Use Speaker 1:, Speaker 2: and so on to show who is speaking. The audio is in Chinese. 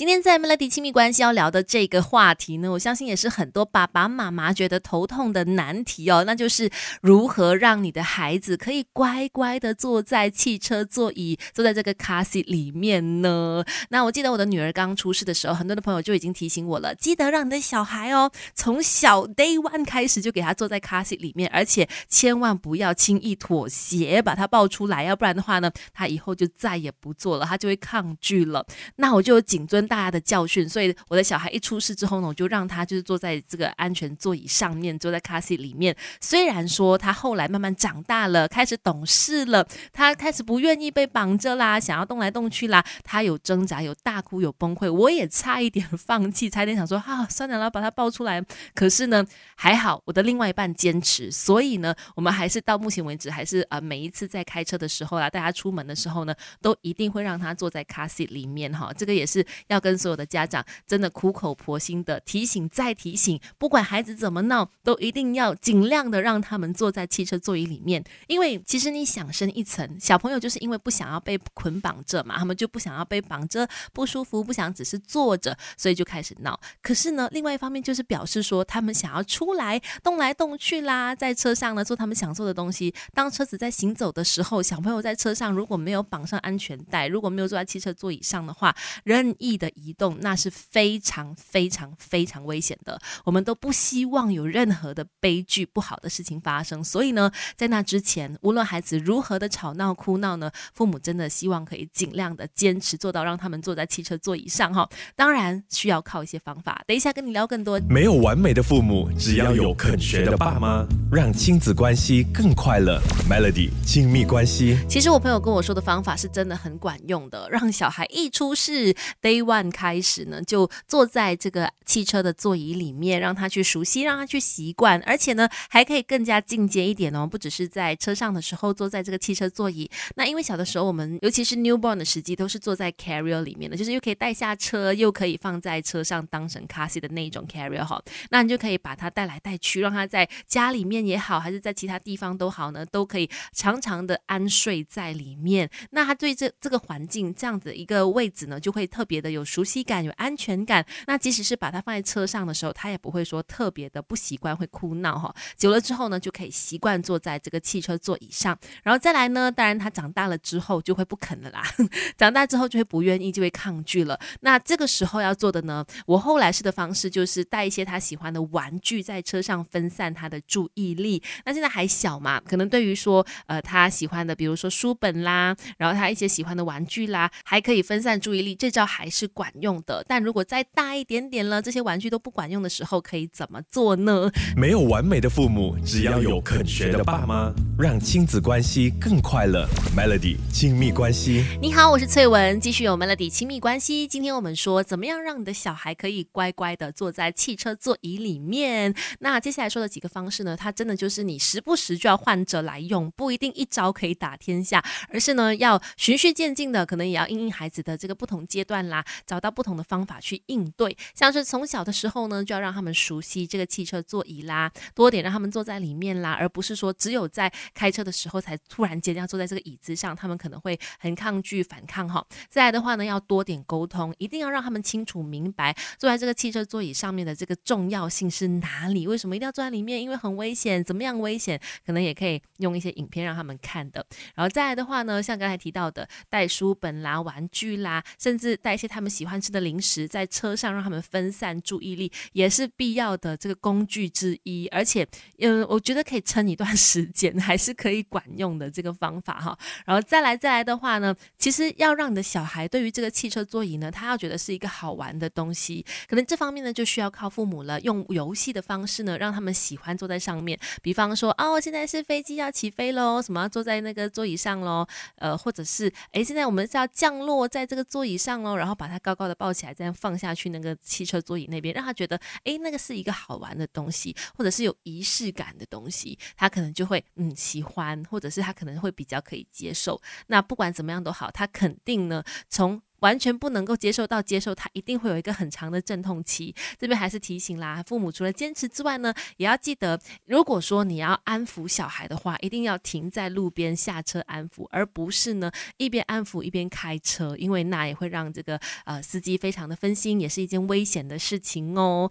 Speaker 1: 今天在 Melody 亲密关系要聊的这个话题呢，我相信也是很多爸爸妈妈觉得头痛的难题哦，那就是如何让你的孩子可以乖乖的坐在汽车座椅，坐在这个 car seat 里面呢？那我记得我的女儿刚出世的时候，很多的朋友就已经提醒我了，记得让你的小孩哦，从小 day one 开始就给他坐在 car seat 里面，而且千万不要轻易妥协，把他抱出来，要不然的话呢，他以后就再也不坐了，他就会抗拒了。那我就谨遵。大家的教训，所以我的小孩一出世之后呢，我就让他就是坐在这个安全座椅上面，坐在卡西里面。虽然说他后来慢慢长大了，开始懂事了，他开始不愿意被绑着啦，想要动来动去啦，他有挣扎，有大哭，有崩溃，我也差一点放弃，差一点想说啊，算了啦，把他抱出来。可是呢，还好我的另外一半坚持，所以呢，我们还是到目前为止，还是呃每一次在开车的时候啦，带他出门的时候呢，都一定会让他坐在卡西里面哈。这个也是要。跟所有的家长真的苦口婆心的提醒再提醒，不管孩子怎么闹，都一定要尽量的让他们坐在汽车座椅里面。因为其实你想深一层，小朋友就是因为不想要被捆绑着嘛，他们就不想要被绑着，不舒服，不想只是坐着，所以就开始闹。可是呢，另外一方面就是表示说，他们想要出来动来动去啦，在车上呢做他们想做的东西。当车子在行走的时候，小朋友在车上如果没有绑上安全带，如果没有坐在汽车座椅上的话，任意的。移动那是非常非常非常危险的，我们都不希望有任何的悲剧、不好的事情发生。所以呢，在那之前，无论孩子如何的吵闹、哭闹呢，父母真的希望可以尽量的坚持做到让他们坐在汽车座椅上哈。当然需要靠一些方法，等一下跟你聊更多。
Speaker 2: 没有完美的父母，只要有肯学的爸妈，让亲子关系更快乐。Melody 亲密关系，
Speaker 1: 其实我朋友跟我说的方法是真的很管用的，让小孩一出世 Day 惯。开始呢，就坐在这个汽车的座椅里面，让他去熟悉，让他去习惯，而且呢，还可以更加进阶一点哦。不只是在车上的时候坐在这个汽车座椅，那因为小的时候我们，尤其是 newborn 的时机，都是坐在 carrier 里面的，就是又可以带下车，又可以放在车上当成 car seat 的那一种 carrier 哈。那你就可以把它带来带去，让他在家里面也好，还是在其他地方都好呢，都可以常常的安睡在里面。那他对这这个环境这样子一个位置呢，就会特别的有有熟悉。感有安全感，那即使是把它放在车上的时候，他也不会说特别的不习惯，会哭闹哈。久了之后呢，就可以习惯坐在这个汽车座椅上。然后再来呢，当然他长大了之后就会不肯了啦，长大之后就会不愿意，就会抗拒了。那这个时候要做的呢，我后来式的方式就是带一些他喜欢的玩具在车上分散他的注意力。那现在还小嘛，可能对于说呃他喜欢的，比如说书本啦，然后他一些喜欢的玩具啦，还可以分散注意力，这招还是管用。的，但如果再大一点点了，这些玩具都不管用的时候，可以怎么做呢？
Speaker 2: 没有完美的父母，只要有肯学的爸妈，让亲子关系更快乐。Melody 亲密关系，
Speaker 1: 你好，我是翠文，继续有 Melody 亲密关系。今天我们说，怎么样让你的小孩可以乖乖的坐在汽车座椅里面？那接下来说的几个方式呢？它真的就是你时不时就要换着来用，不一定一招可以打天下，而是呢要循序渐进的，可能也要因应孩子的这个不同阶段啦，找到不。同的方法去应对，像是从小的时候呢，就要让他们熟悉这个汽车座椅啦，多点让他们坐在里面啦，而不是说只有在开车的时候才突然间要坐在这个椅子上，他们可能会很抗拒反抗哈。再来的话呢，要多点沟通，一定要让他们清楚明白坐在这个汽车座椅上面的这个重要性是哪里，为什么一定要坐在里面？因为很危险，怎么样危险？可能也可以用一些影片让他们看的。然后再来的话呢，像刚才提到的，带书本啦、玩具啦，甚至带一些他们喜欢吃。的零食在车上让他们分散注意力，也是必要的这个工具之一。而且，嗯，我觉得可以撑一段时间，还是可以管用的这个方法哈。然后再来再来的话呢，其实要让你的小孩对于这个汽车座椅呢，他要觉得是一个好玩的东西，可能这方面呢就需要靠父母了，用游戏的方式呢，让他们喜欢坐在上面。比方说，哦，现在是飞机要起飞喽，什么坐在那个座椅上喽？呃，或者是，哎，现在我们是要降落在这个座椅上喽，然后把它高高的。抱起来，这样放下去那个汽车座椅那边，让他觉得，哎，那个是一个好玩的东西，或者是有仪式感的东西，他可能就会嗯喜欢，或者是他可能会比较可以接受。那不管怎么样都好，他肯定呢从。完全不能够接受到接受，它一定会有一个很长的阵痛期。这边还是提醒啦，父母除了坚持之外呢，也要记得，如果说你要安抚小孩的话，一定要停在路边下车安抚，而不是呢一边安抚一边开车，因为那也会让这个呃司机非常的分心，也是一件危险的事情哦。